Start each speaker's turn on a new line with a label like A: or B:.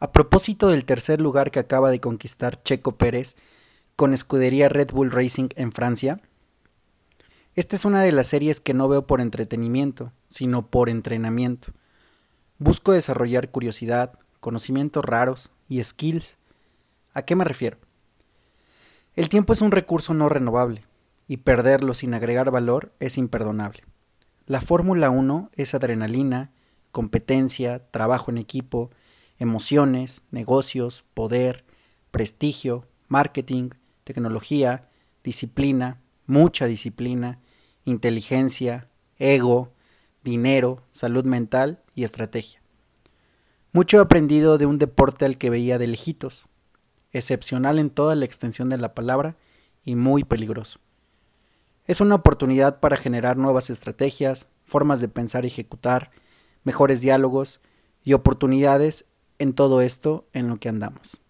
A: A propósito del tercer lugar que acaba de conquistar Checo Pérez con escudería Red Bull Racing en Francia, esta es una de las series que no veo por entretenimiento, sino por entrenamiento. Busco desarrollar curiosidad, conocimientos raros y skills. ¿A qué me refiero? El tiempo es un recurso no renovable y perderlo sin agregar valor es imperdonable. La Fórmula 1 es adrenalina, competencia, trabajo en equipo, emociones, negocios, poder, prestigio, marketing, tecnología, disciplina, mucha disciplina, inteligencia, ego, dinero, salud mental y estrategia. Mucho he aprendido de un deporte al que veía de lejitos, excepcional en toda la extensión de la palabra y muy peligroso. Es una oportunidad para generar nuevas estrategias, formas de pensar y ejecutar, mejores diálogos y oportunidades en todo esto en lo que andamos.